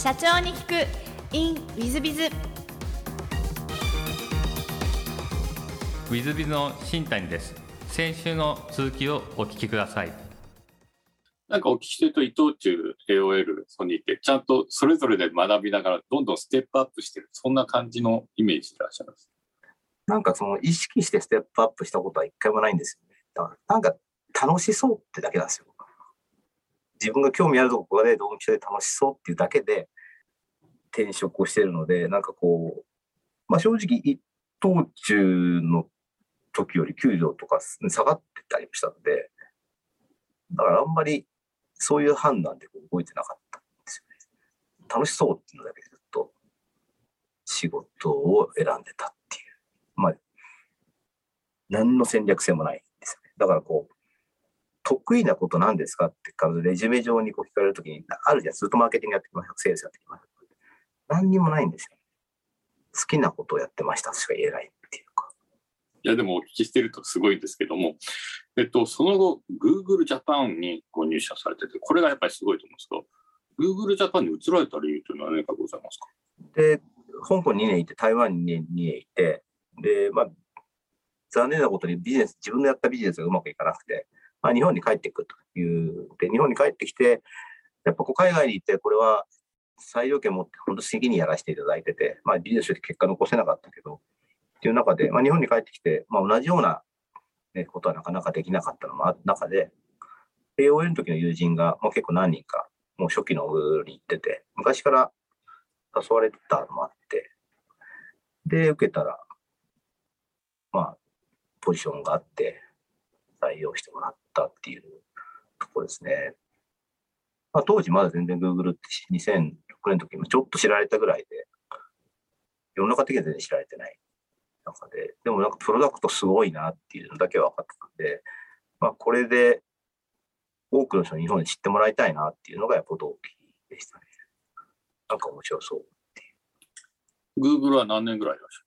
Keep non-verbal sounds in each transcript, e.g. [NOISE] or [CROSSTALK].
社長に聞く。In ウィズビズウィズビズの新谷です。先週の続きをお聞きください。なんかお聞きしてると伊藤忠 AOL ソニーってちゃんとそれぞれで学びながらどんどんステップアップしてる。そんな感じのイメージでいらっしゃいます？なんかその意識してステップアップしたことは一回もないんですよね。だからなんか楽しそうってだけなんですよ。自分が興味あるところでドンピシャで楽しそうっていうだけで転職をしてるので、なんかこう、まあ正直一等中の時より給料とか下がってたりもしたので、だからあんまりそういう判断で動いてなかったんですよね。楽しそうっていうのだけでずっと仕事を選んでたっていう。まあ、何の戦略性もないんですよね。だからこう、得意なことなんですかってレジュメ上にこう聞かれるときに、あるじゃん、ずっとマーケティングやってきました、セールスやってきました。何にもないんですよ。好きなことをやってましたしか言えないっていうか。いや、でもお聞きしてるとすごいんですけども、えっと、その後、Google Japan にご入社されてて、これがやっぱりすごいと思うんですが、Google Japan に移られた理由というのは何かございますか？で、香港2年いて、台湾に2年 ,2 年いて、で、まあ、残念なことにビジネス、自分のやったビジネスがうまくいかなくて、まあ、日本に帰っていくという。で、日本に帰ってきて、やっぱこう海外に行って、これは裁量権持って本当好きにやらせていただいてて、まあ、ビジネスとして結果残せなかったけど、っていう中で、まあ、日本に帰ってきて、まあ、同じような、ね、ことはなかなかできなかったのもある中で、AOL の時の友人がもう結構何人か、もう初期のに行ってて、昔から誘われてたのもあって、で、受けたら、まあ、ポジションがあって、採用してもらったっていうところですね。まあ、当時まだ全然 Google って2006年の時もちょっと知られたぐらいで、世の中的には全然知られてない中で、でもなんかプロダクトすごいなっていうのだけは分かってたんで、まあ、これで多くの人に日本に知ってもらいたいなっていうのがやっぱ動機でしたね。なんか面白そうっていう。Google は何年ぐらいいらっしゃっ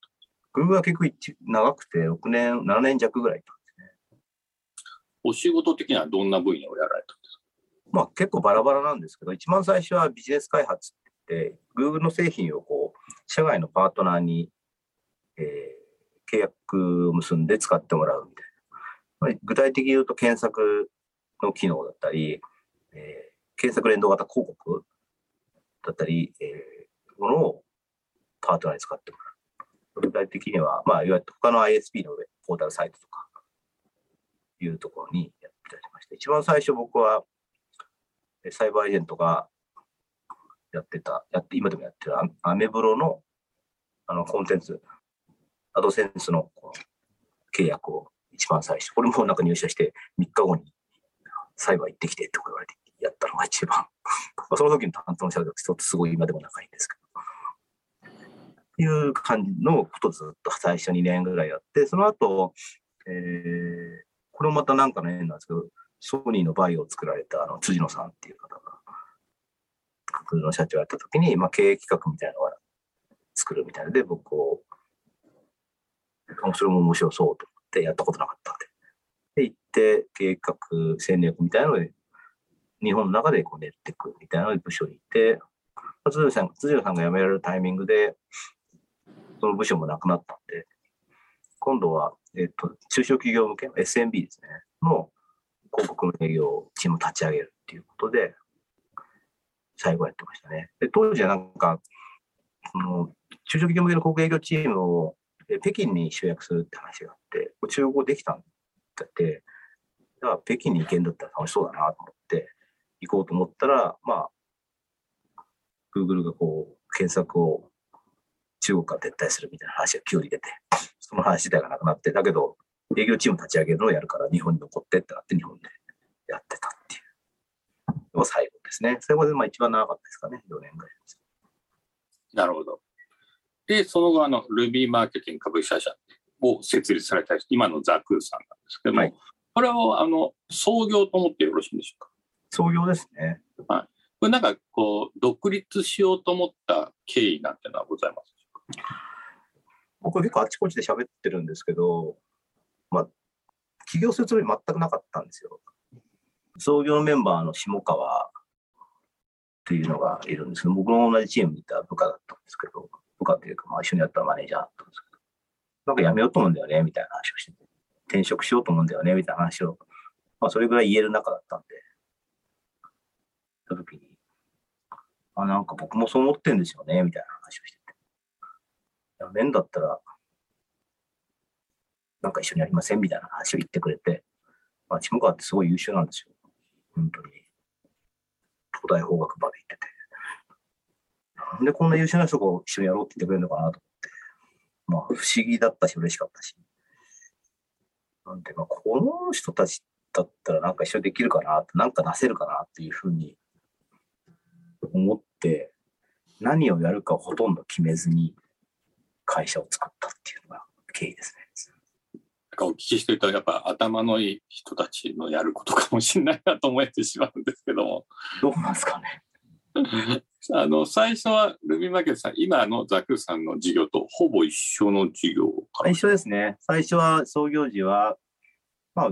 た ?Google は結構長くて6年、7年弱ぐらいいた。お仕事的にはどんな分野をやられたんですか？まあ結構バラバラなんですけど、一番最初はビジネス開発って、って Google の製品をこう、社外のパートナーに、えー、契約を結んで使ってもらうみたいな。具体的に言うと検索の機能だったり、えー、検索連動型広告だったり、えー、ものをパートナーに使ってもらう。具体的には、まあ、いわゆる他の ISP のポータルサイトとか、いうところにやってりました。一番最初僕は、サイバーエージェントがやってた、やって、今でもやってるアメブロのあのコンテンツ、アドセンスの契約を一番最初、これもなんか入社して3日後にサイバー行ってきてって言われてやったのが一番。[LAUGHS] その時の担当の社長とすごい今でも仲いいんですけど。いう感じのことをずっと最初2年ぐらいやって、その後、えー、これもまたなんかの縁なんですけど、ソニーのバイオを作られたあの辻野さんっていう方が、架空の社長やった時に、まあ、経営企画みたいなのを作るみたいで、僕を、それも面白そうと思ってやったことなかったんで。で、行って、計画、戦略みたいなので、日本の中でこう練っていくみたいな部署にいて、辻野さん辻野さんが辞められるタイミングで、その部署もなくなったんで、今度は、えっと、中小企業向けの SMB ですね、の広告の営業チームを立ち上げるっていうことで、最後やってましたね。で当時はなんか、その中小企業向けの広告営業チームを北京に集約するって話があって、中国語できたんだって、だから北京に行けんだったら楽しそうだなと思って行こうと思ったら、まあ、Google がこう検索を中国から撤退するみたいな話が急に出て、その話自体がなくなって、だけど営業チーム立ち上げるのをやるから日本に残ってってなって日本でやってたっていうのが最後ですね。最後でまあ一番長かったですかね、4年ぐらいです。なるほど。で、その後、あの、Ruby マーケティング株式会社を設立された今のザクーさんなんですけども、はい、これを、あの、創業と思ってよろしいんでしょうか？創業ですね。はい。これなんか、こう、独立しようと思った経緯なんてのはございます？でしょうか僕結構あちこちで喋ってるんですけど、まあ、起業するつもり全くなかったんですよ。創業メンバーの下川っていうのがいるんですけど、僕の同じチームにいた部下だったんですけど、部下っていうか、まあ、一緒にやったマネージャーだったんですけど、なんか辞めようと思うんだよね、みたいな話をしてて、転職しようと思うんだよね、みたいな話を、まあ、それぐらい言える中だったんで、た時に、あ、なんか僕もそう思ってんですよね、みたいな話をしてて、辞めんだったら、なんか一緒にやりませんみたいな話を言ってくれて、まあ、下川ってすごい優秀なんですよ。本当に。東大法学まで行ってて。なんでこんな優秀な人が一緒にやろうって言ってくれるのかなと思って。まあ、不思議だったし、嬉しかったし。なんで、まあ、この人たちだったらなんか一緒にできるかな、なんか出せるかなっていうふうに思って、何をやるかほとんど決めずに会社を作ったっていうのが経緯ですね。なんかお聞きしてると、やっぱ頭のいい人たちのやることかもしれないなと思えてしまうんですけども。どうなんですかね。[LAUGHS] あの、最初はルビーマーケットさん、今のザクさんの事業とほぼ一緒の事業かな一緒ですね。最初は創業時は、まあ、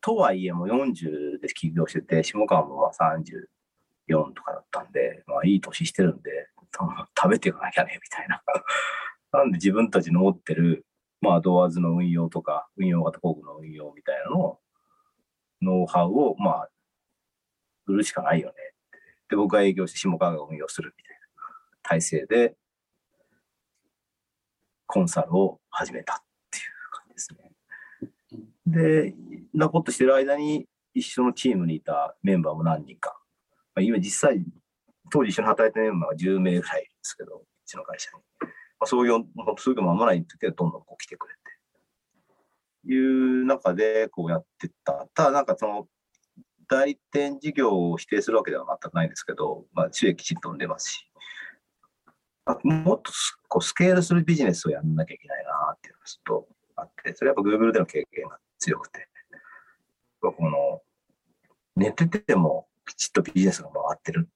とはいえもう40で起業してて、下川もまあ34とかだったんで、まあいい年してるんで、食べていかなきゃね、みたいな。なんで自分たちの持ってる、まあドアーズの運用とか、運用型工具の運用みたいなのを、ノウハウを、まあ、売るしかないよね。で、僕が営業して下川が運用するみたいな体制で、コンサルを始めたっていう感じですね。で、なことしてる間に一緒のチームにいたメンバーも何人か。まあ、今実際、当時一緒に働いてるメンバーが10名ぐらいいるんですけど、うちの会社に。まあ、創業、創業間もない時はどんどんこう来てくれて。いう中でこうやってった。ただなんかその、代理店事業を否定するわけでは全くないんですけど、まあ、収益きちんと生んでますし、あもっとこうスケールするビジネスをやんなきゃいけないなっていうのがずっとあって、それやっぱ Google での経験が強くて、この寝ててもきちっとビジネスが回ってる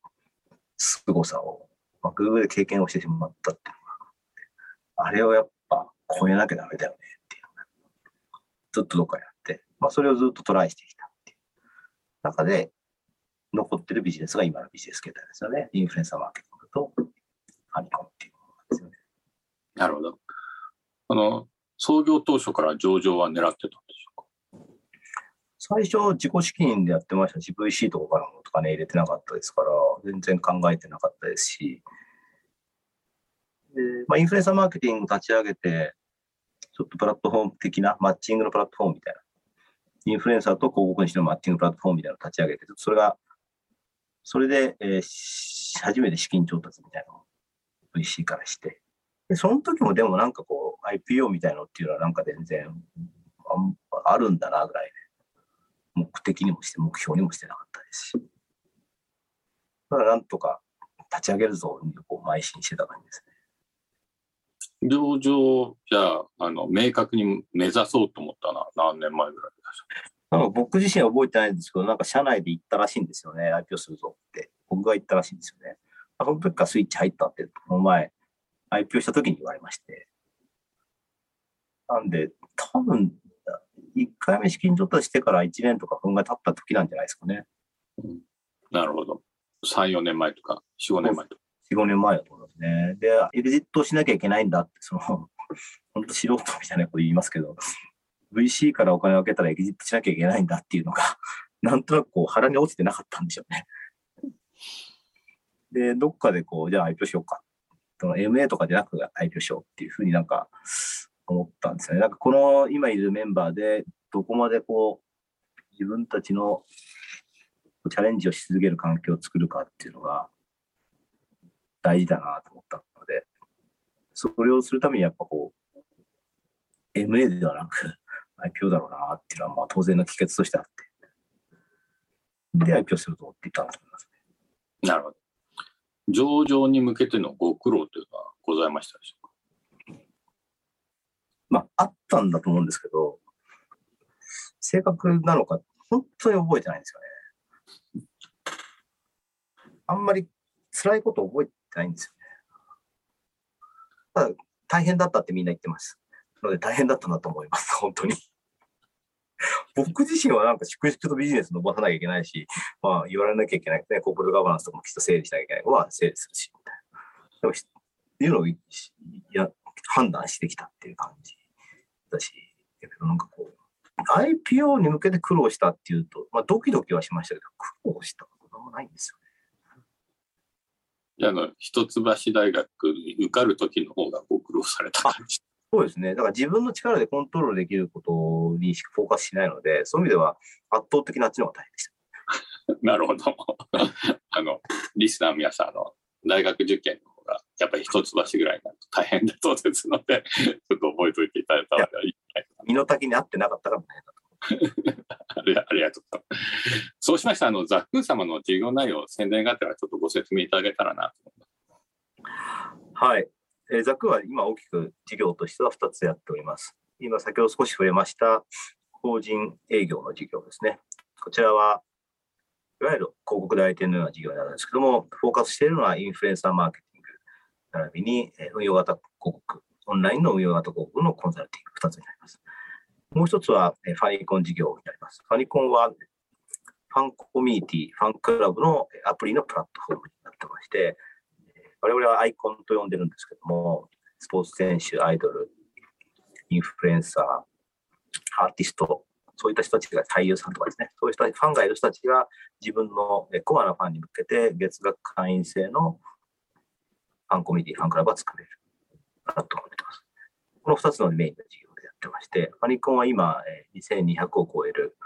凄さを、まあ、Google で経験をしてしまったっていう、あれをやっぱ超えなきゃダメだよねっていうずっとどっかにあって、まあ、それをずっとトライしてきたっていう中で、残ってるビジネスが今のビジネス形態ですよね。インフルエンサーマーケティングとファニコンっていうものなんですよね。なるほど。あの、創業当初から上場は狙ってたんでしょうか？最初、自己資金でやってましたし、VC とかからもとかね、入れてなかったですから、全然考えてなかったですし、でまあ、インフルエンサーマーケティング立ち上げて、ちょっとプラットフォーム的な、マッチングのプラットフォームみたいな、インフルエンサーと広告主のマッチングプラットフォームみたいなのを立ち上げて、それが、それで、えー初めて資金調達みたいなのを VC からして、でその時もでもなんかこう、IPO みたいのっていうのはなんか全然ああるんだなぐらい目的にもして、目標にもしてなかったですし。だからなんとか立ち上げるぞにこう邁進してた感じですね。上場じゃあ、あの、明確に目指そうと思ったのは何年前ぐらいでしなんか僕自身は覚えてないんですけど、なんか社内で言ったらしいんですよね。IPO するぞって。僕が言ったらしいんですよね。あその時からスイッチ入ったって、この前、IPO した時に言われまして。なんで、多分、1回目資金調達してから1年とか分が経った時なんじゃないですかね。たなるほど。3、4年前とか、4、5年前とか。4、5年前だとね。で、エグジットしなきゃいけないんだって、その、[LAUGHS] 本当素人みたいなこと言いますけど、VC からお金を分けたらエグジットしなきゃいけないんだっていうのが、[LAUGHS] なんとなくこう腹に落ちてなかったんでしょうね。で、どっかでこう、じゃあ IPO しようか。その MA とかじゃなく IPO しようっていうふうになんか思ったんですよね。なんかこの今いるメンバーで、どこまでこう、自分たちのチャレンジをし続ける環境を作るかっていうのが大事だなと思ったので、それをするためにやっぱこう、MA ではなく [LAUGHS] IPO だろうなっていうのはまあ当然の帰結としてあって、で IPO すると思っていたんだと思いますね。なるほど。上場に向けてのご苦労というのはございましたでしょうか？まあ、あったんだと思うんですけど、正確なのか、本当に覚えてないんですよね。あんまり辛いこと覚えないんですよね。ただ、大変だったってみんな言ってます。なので大変だったなと思います、[LAUGHS] 本当に。僕自身はなんか粛々とビジネス伸ばさなきゃいけないし、まあ言われなきゃいけないね、コーポレートガバナンスとかもきっと整理しなきゃいけないのは整理するし、みたいな。でも、っていうのをや判断してきたっていう感じだし、だけどなんかこう、IPO に向けて苦労したっていうと、まあドキドキはしましたけど、苦労したこともないんですよね。あの、一橋大学に受かる時の方がご苦労された感じ。そうですね。だから自分の力でコントロールできることにフォーカスしないので、そういう意味では圧倒的なあっちの方が大変でした。[LAUGHS] なるほど。[LAUGHS] あの、リスナーの皆さん、あの、大学受験の方が、やっぱり一橋ぐらいになると大変だそうですので、ちょっと覚えておいていただいた方がいい身の丈に合ってなかったから大変だと。ありがとうございます。そうしましたら、あの、ザックー様の授業内容、宣伝がてらちょっとご説明いただけたらなと思います。はい。えー、ザクは今大きく事業としては2つやっております。今先ほど少し触れました法人営業の事業ですね。こちらはいわゆる広告代理店のような事業になるんですけども、フォーカスしているのはインフルエンサーマーケティング、並びに運用型広告、オンラインの運用型広告のコンサルティング2つになります。もう一つはファニコン事業になります。ファニコンはファンコミュニティ、ファンクラブのアプリのプラットフォームになってまして、我々はアイコンと呼んでるんですけども、スポーツ選手、アイドル、インフルエンサー、アーティスト、そういった人たちが俳優さんとかですね、そういう人ファンがいる人たちが自分のコアなファンに向けて月額会員制のファンコミュニティ、ファンクラブが作れるプラットフォームになってます。この2つのメインの事業ってまして、ファニコンは今2200を超える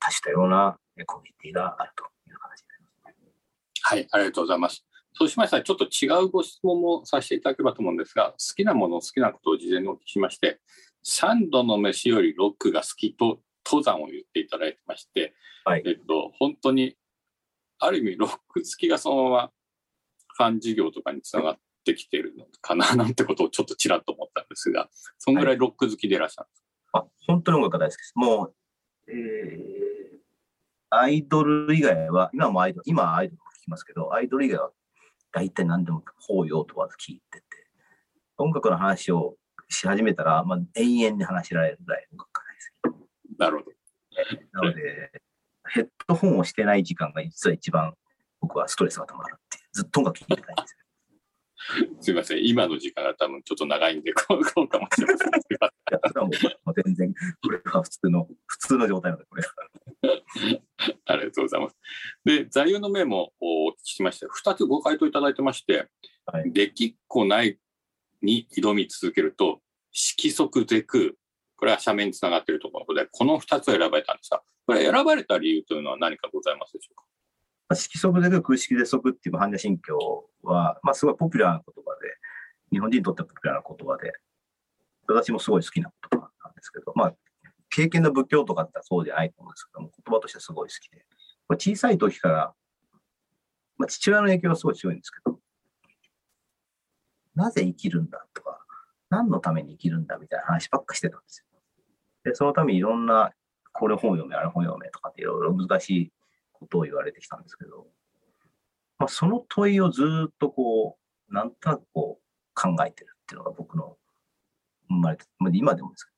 多種多様なコミュニティがあるという形になります。はい、ありがとうございます。そうしましたら、ちょっと違うご質問もさせていただければと思うんですが、好きなもの、好きなことを事前にお聞きしまして、3度の飯よりロックが好きと登山を言っていただいてまして、はい、えっと、本当に、ある意味、ロック好きがそのままファン事業とかにつながってきてるのかななんてことをちょっとちらっと思ったんですが、そのぐらいロック好きでいらっしゃるんですか、はい、あ本当に音楽大好きです。もう、えー、アイドル以外は、今もアイドル、今はアイドルも聞きますけど、アイドル以外は大体何でも法要問わず聞いてて、音楽の話をし始めたら、まあ、永遠に話しられるぐらい音楽が大好き。なるほど。[LAUGHS] なので、ヘッドホンをしてない時間が実は一番僕はストレスがたまるってずっと音楽聴いてたいんですよ。[LAUGHS] すみません、今の時間が多分ちょっと長いんで、こう [LAUGHS] こうかもしれません。全然、これは普通の、[LAUGHS] 普通の状態なので、これは。ありがとうございます。で、座右の銘もお聞きしまして、2つご回答いただいてまして、はい、できっこないに挑み続けると、色即是空。これは社名につながっているところで、この2つを選ばれたんですが、これ選ばれた理由というのは何かございますでしょうか？色即是空、空色で即っていう般若心経は、まあ、すごいポピュラーな言葉で、日本人にとってはポピュラーな言葉で、私もすごい好きな言葉なんですけど、まあ、経験の仏教とかってそうじゃないと思うんですけども、言葉としてすごい好きで、これ小さい時から、まあ、父親の影響がすごい強いんですけど、なぜ生きるんだとか、何のために生きるんだみたいな話ばっかしてたんですよ。で、そのためにいろんな、これ本読め、あれ本読めとかっていろいろ難しいことを言われてきたんですけど、まあ、その問いをずっとこう、なんとなくこう考えてるっていうのが僕の生まれて、まあ、今でもですけ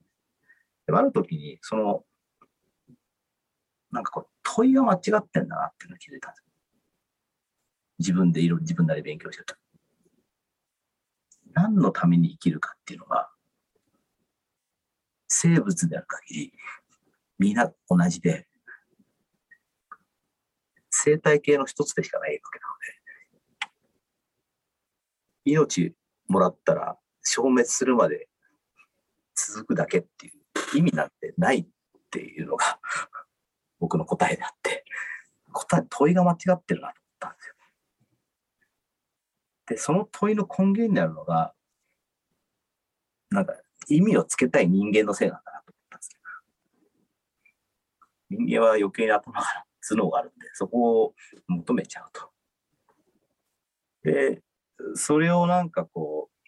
ど、ね、ある時に、その、なんかこう、問いが間違ってんだなっていうのを気づいたんです。自分でいろいろ自分なり勉強してると。何のために生きるかっていうのが、生物である限り、みんな同じで、生態系の一つでしかないわけなので、命もらったら消滅するまで続くだけっていう意味なんてないっていうのが [LAUGHS] 僕の答えであって、答え、問いが間違ってるなと思ったんですよ。で、その問いの根源にあるのが、なんか意味をつけたい人間のせいなんだなと思ったんですよ。人間は余計に頭が頭脳があるんで、そこを求めちゃうと。で、それをなんかこう、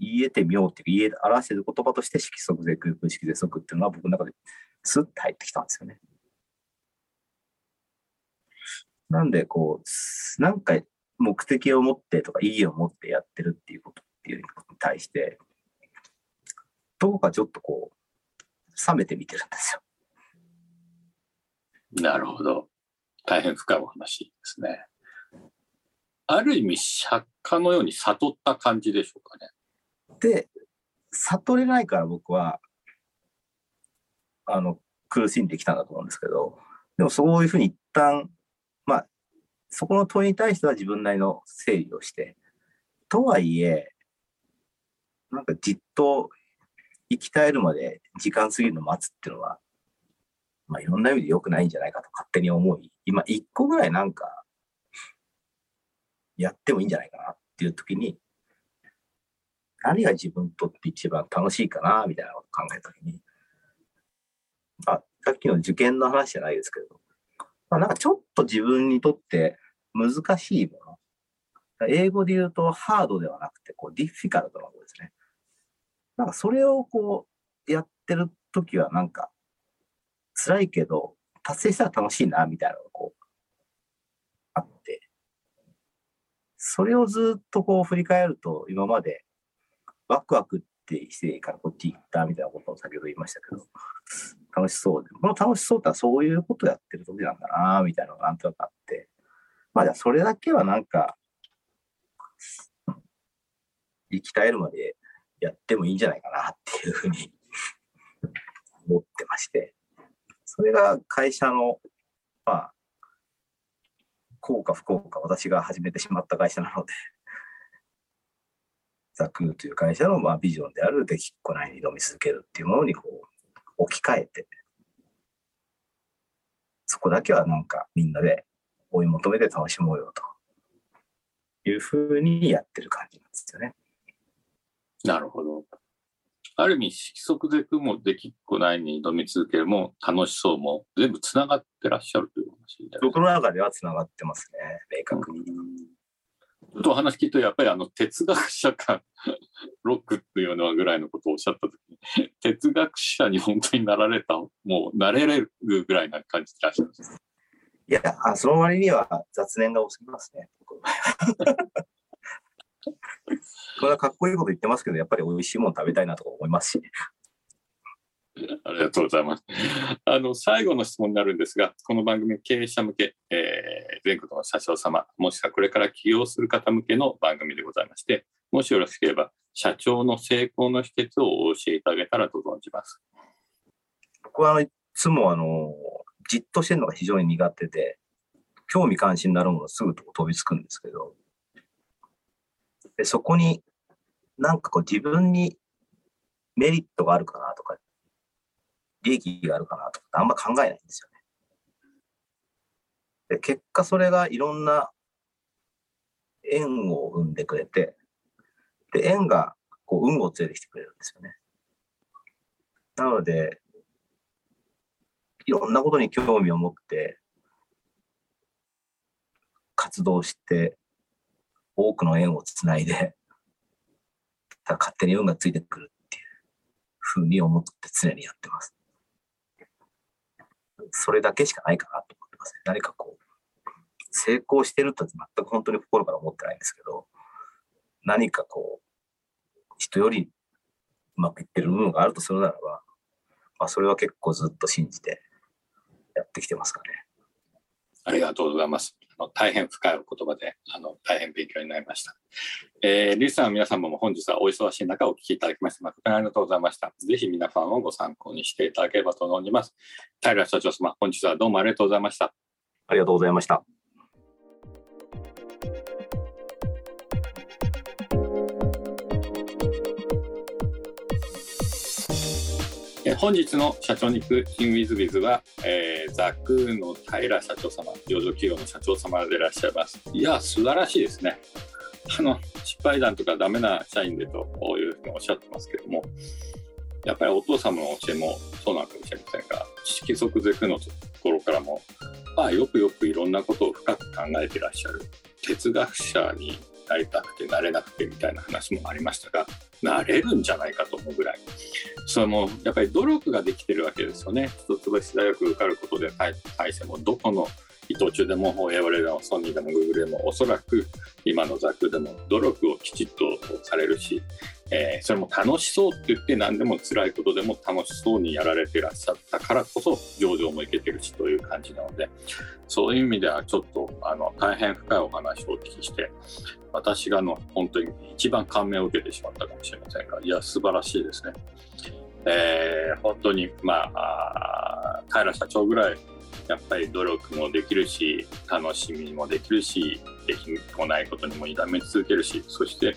言えてみようっていう、言え、表している言葉として色即是空、空色是即っていうのは僕の中でスッて入ってきたんですよね。なんでこう、なんか目的を持ってとか意義を持ってやってるっていうことっていうことに対して、どこかちょっとこう、冷めて見てるんですよ。なるほど。大変深いお話ですね。ある意味、釈迦のように悟った感じでしょうかね。で、悟れないから僕は、あの、苦しんできたんだと思うんですけど、でもそういうふうに一旦、まあ、そこの問いに対しては自分なりの整理をして、とはいえ、なんかじっと生き絶えるまで時間過ぎるのを待つっていうのは、まあいろんな意味で良くないんじゃないかと勝手に思い、今一個ぐらいなんか、やってもいいんじゃないかなっていう時に、何が自分にとって一番楽しいかな、みたいなことを考えた時に、あ、さっきの受験の話じゃないですけど、まあなんかちょっと自分にとって難しいもの。英語で言うとハードではなくて、こう、ディフィカルトなことですね。なんかそれをこう、やってる時はなんか、辛いけど、達成したら楽しいな、みたいなのがこう、あって、それをずっとこう振り返ると、今までワクワクってしていいからこっち行ったみたいなことを先ほど言いましたけど、楽しそうで、この楽しそうってはそういうことやってる時なんだな、みたいなのがなんとなくあって、まあじゃあそれだけはなんか、生き絶えるまでやってもいいんじゃないかなっていうふうに思ってまして、それが会社の、まあ、幸か不幸か私が始めてしまった会社なので、[LAUGHS] ザクーという会社のまあビジョンであるできっこないに挑み続けるっていうものにこう置き換えて、そこだけはなんかみんなで追い求めて楽しもうよというふうにやってる感じなんですよね。なるほど。ある意味、色即是空もできっこないに挑み続けるも楽しそうも全部つながってらっしゃるという話で。僕の中ではつながってますね、明確に。ちょっとお話聞いてやっぱりあの哲学者かロックっていうのはぐらいのことをおっしゃった時に哲学者に本当になられたもうなれれるぐらいな感じでいらっしゃるんですいや、あその割には雑念が多すぎますね。[LAUGHS] これはかっこいいこと言ってますけど、やっぱり美味しいもの食べたいなとか思いますし、ありがとうございます。あの、最後の質問になるんですが、この番組、経営者向け、えー全国の社長様、もしくはこれから起業する方向けの番組でございまして、もしよろしければ、社長の成功の秘訣をお教えいただけたらと存じます。僕はいつもあの、じっとしてるのが非常に苦手で、興味関心のあるものすぐ飛びつくんですけど、でそこになんかこう自分にメリットがあるかなとか、利益があるかなとかあんま考えないんですよね。で結果それがいろんな縁を生んでくれて、で、縁がこう運を連れてきてくれるんですよね。なので、いろんなことに興味を持って、活動して、多くの縁をつないで、ただ勝手に運がついてくるっていうふうに思って常にやってます。それだけしかないかなと思ってますね。何かこう、成功してると全く本当に心から思ってないんですけど、何かこう、人よりうまくいってる部分があるとするならば、まあ、それは結構ずっと信じてやってきてますかね。ありがとうございます。の大変深いお言葉で、あの、大変勉強になりました。えー、リスナーの皆様も本日はお忙しい中お聞きいただきまして、誠にありがとうございました。ぜひ皆さんをご参考にしていただければと存じます。平社長様、本日はどうもありがとうございました。ありがとうございました。本日の社長に行く in with biz は、えーザクーの平社長様、上場企業の社長様でいらっしゃいます。いや、素晴らしいですね。あの、失敗談とかダメな社員でというふうにおっしゃってますけども、やっぱりお父様の教えもそうなのかもしれませんが、色即是空のところからも、まあ、よくよくいろんなことを深く考えていらっしゃる哲学者になりたくてなれなくてみたいな話もありましたが、なれるんじゃないかと思うぐらい。それもやっぱり努力ができてるわけですよね。一橋大学受かることで大大してもどこの伊藤忠でも AOL でもソニーでも Google でもおそらく今のザクでも努力をきちっとされるし、えー、それも楽しそうって言って何でも辛いことでも楽しそうにやられていらっしゃったからこそ上場もいけてるしという感じなのでそういう意味ではちょっとあの大変深いお話をお聞きして私がの本当に一番感銘を受けてしまったかもしれませんがいや素晴らしいですね。えー、本当にまあ平社長ぐらいやっぱり努力もできるし楽しみもできるしできもないことにも挑み続けるしそして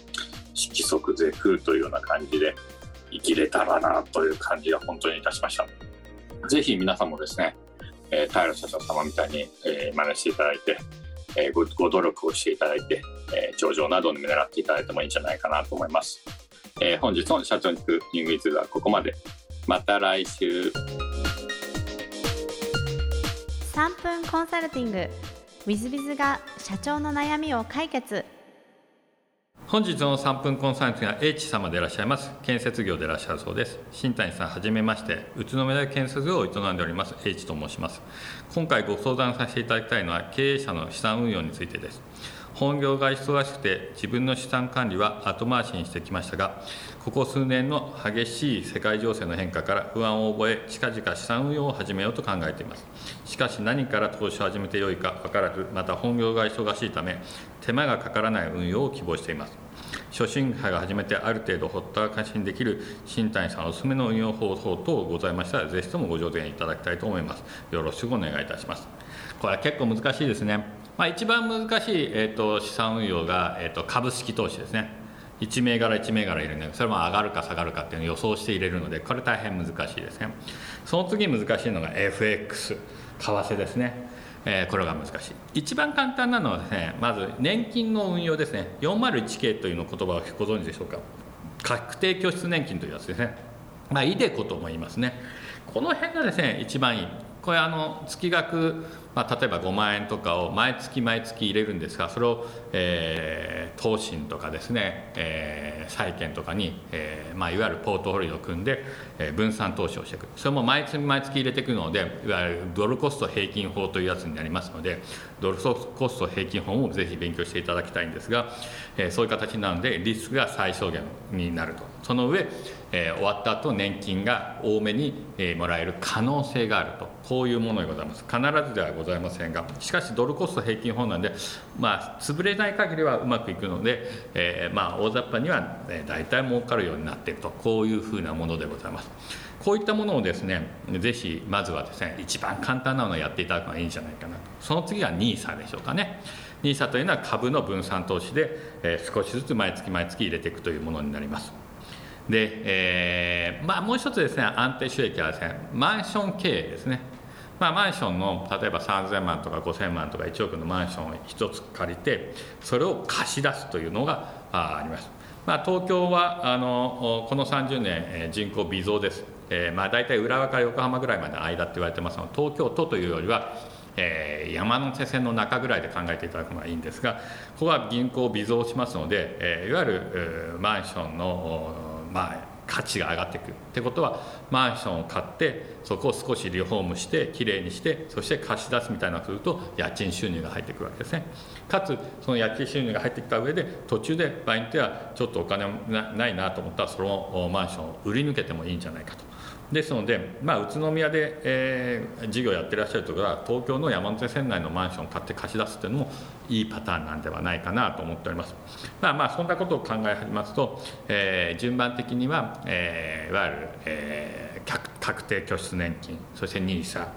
色即是空というような感じで生きれたらなという感じが本当にいたしました。ぜひ皆さんもですね、えー、平社長様みたいに、えー、真似していただいて、えー、ご努力をしていただいて、えー、上場などに狙っていただいてもいいんじゃないかなと思います、えー、本日の社長に行くニューウィズはここまで。また来週。3分コンサルティング。w i z b i z が社長の悩みを解決。本日の3分コンサルティングは H 様でいらっしゃいます。建設業でいらっしゃるそうです。新谷さんはじめまして宇都宮で建設業を営んでおります H と申します。今回ご相談させていただきたいのは経営者の資産運用についてです。本業が忙しくて自分の資産管理は後回しにしてきましたがここ数年の激しい世界情勢の変化から不安を覚え近々資産運用を始めようと考えています。しかし何から投資を始めてよいか分からずまた本業が忙しいため手間がかからない運用を希望しています。初心者が始めてある程度ほったらかしにできる新谷さんおすすめの運用方法等ございましたらぜひともご助言いただきたいと思います。よろしくお願いいたします。これは結構難しいですね。まあ、一番難しい、えーと、資産運用が、えーと、株式投資ですね。1銘柄1銘柄入れるんでそれも上がるか下がるかっていうのを予想して入れるのでこれ大変難しいですね。その次難しいのが FX 為替ですね、えー、これが難しい。一番簡単なのはですねまず年金の運用ですね。401K というの言葉をご存知でしょうか。確定拠出年金というやつですね。まあ、イデコとも言いますね。この辺がですね一番いい。これあの月額まあ、例えば5万円とかを毎月毎月入れるんですがそれを、えー、投信とかですね、えー、債券とかに、えーまあ、いわゆるポートフォリオを組んで、えー、分散投資をしていく。それも毎月毎月入れていくのでいわゆるドルコスト平均法というやつになりますのでドルコスト平均法もぜひ勉強していただきたいんですが、えー、そういう形なのでリスクが最小限になると。その上、えー、終わった後年金が多めに、えー、もらえる可能性があると。こういうものでございます。必ずではございませんがしかしドルコスト平均法なんでまあ潰れない限りはうまくいくので、えー、まあ大雑把には、え、大体儲かるようになっていると。こういうふうなものでございます。こういったものをですねぜひまずはですね一番簡単なのをやっていただくのがいいんじゃないかなと。その次は NISA でしょうかね。NISA というのは株の分散投資で、え、少しずつ毎月毎月入れていくというものになります。で、えーまあ、もう一つですね安定収益はですねマンション経営ですね。まあ、マンションの例えば3000万とか5000万とか1億のマンションを1つ借りてそれを貸し出すというのがあります、まあ、東京はあのこの30年人口微増です、えー、まあ大体浦和から横浜ぐらいまでの間って言われてますので東京都というよりはえー、山手線の中ぐらいで考えていただくのがいいんですがここは銀行微増しますので、えー、いわゆるマンションの、まあ、価値が上がっていくってことはマンションを買ってそこを少しリフォームしてきれいにしてそして貸し出すみたいなすると家賃収入が入ってくるわけですね。かつその家賃収入が入ってきた上で途中で場合によってはちょっとお金ないなと思ったらそのマンションを売り抜けてもいいんじゃないかと。ですので、まあ、宇都宮で、えー、事業やってらっしゃるところは東京の山手線内のマンションを買って貸し出すというのもいいパターンなんではないかなと思っております。まあ、まあそんなことを考え始めますと、えー、順番的には、えー、いわゆる、えー、確定拠出年金そして NISA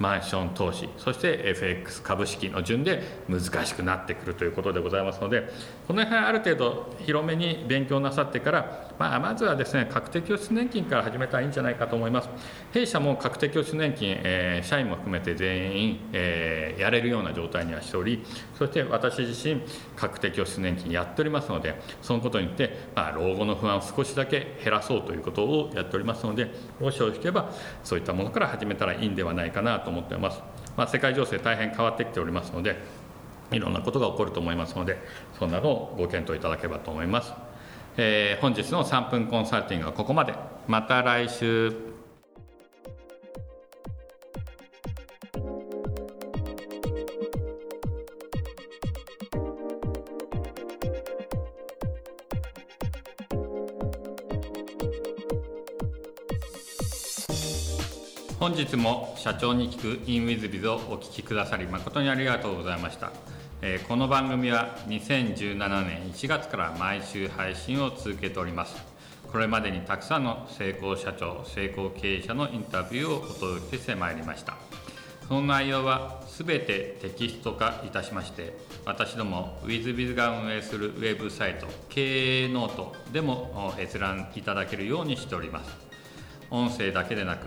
マンション投資そして FX 株式の順で難しくなってくるということでございますのでこの辺ある程度広めに勉強なさってから、まあ、まずはですね確定拠出年金から始めたらいいんじゃないかと思います。弊社も確定拠出年金、えー、社員も含めて全員、えー、やれるような状態にはしておりそして私自身確定拠出年金やっておりますのでそのことによって、まあ、老後の不安を少しだけ減らそうということをやっておりますのでもしよろしければそういったものから始めたらいいんではないかなと思っています、まあ、世界情勢大変変わってきておりますのでいろんなことが起こると思いますのでそんなのをご検討いただければと思います、えー、本日の3分コンサルティングはここまで。また来週。本日も社長に聞く InWithBiz をお聞きくださり誠にありがとうございました。えー、この番組は2017年1月から毎週配信を続けております。これまでにたくさんの成功社長成功経営者のインタビューをお届けしてまいりました。その内容は全てテキスト化いたしまして私ども WithBiz が運営するウェブサイト経営ノートでも閲覧いただけるようにしております。音声だけでなく